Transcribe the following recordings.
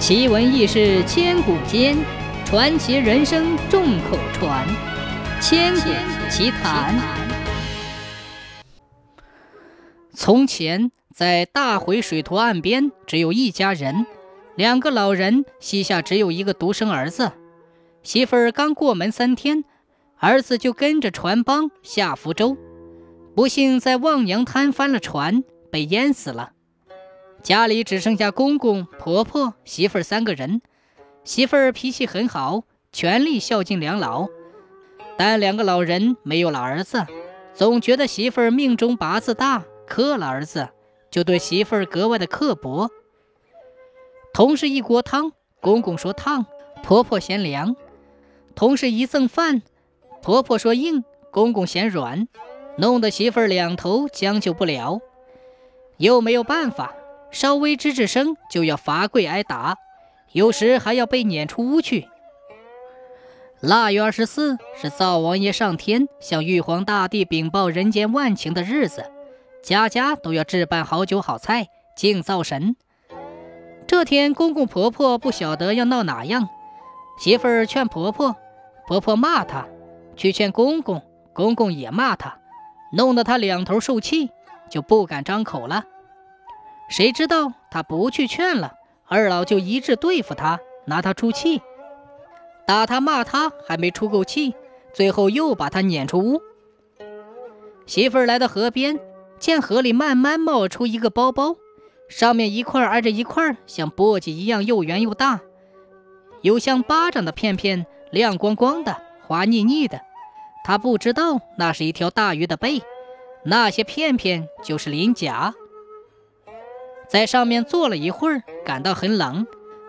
奇闻异事千古间，传奇人生众口传。千古奇谈。从前，在大回水图岸边，只有一家人，两个老人膝下只有一个独生儿子。媳妇儿刚过门三天，儿子就跟着船帮下福州，不幸在望娘滩翻了船，被淹死了。家里只剩下公公、婆婆、媳妇儿三个人。媳妇儿脾气很好，全力孝敬两老，但两个老人没有了儿子，总觉得媳妇儿命中八字大，克了儿子，就对媳妇儿格外的刻薄。同是一锅汤，公公说烫，婆婆嫌凉；同是一赠饭，婆婆说硬，公公嫌软，弄得媳妇儿两头将就不了，又没有办法。稍微吱吱声就要罚跪挨打，有时还要被撵出屋去。腊月二十四是灶王爷上天向玉皇大帝禀报人间万情的日子，家家都要置办好酒好菜敬灶神。这天，公公婆婆不晓得要闹哪样，媳妇儿劝婆婆，婆婆骂她；去劝公公，公公也骂她，弄得她两头受气，就不敢张口了。谁知道他不去劝了，二老就一致对付他，拿他出气，打他骂他，还没出够气，最后又把他撵出屋。媳妇儿来到河边，见河里慢慢冒出一个包包，上面一块挨着一块，像簸箕一样又圆又大，有像巴掌的片片，亮光光的，滑腻腻的。他不知道那是一条大鱼的背，那些片片就是鳞甲。在上面坐了一会儿，感到很冷，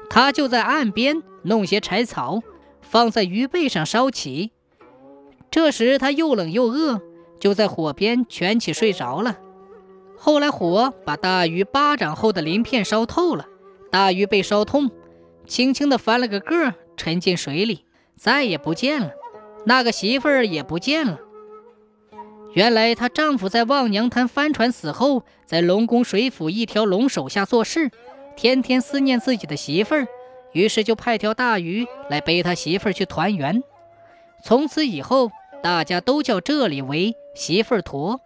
他就在岸边弄些柴草，放在鱼背上烧起。这时他又冷又饿，就在火边蜷起睡着了。后来火把大鱼巴掌厚的鳞片烧透了，大鱼被烧痛，轻轻地翻了个个，沉进水里，再也不见了。那个媳妇儿也不见了。原来她丈夫在望娘滩帆船死后，在龙宫水府一条龙手下做事，天天思念自己的媳妇儿，于是就派条大鱼来背他媳妇儿去团圆。从此以后，大家都叫这里为媳妇儿坨。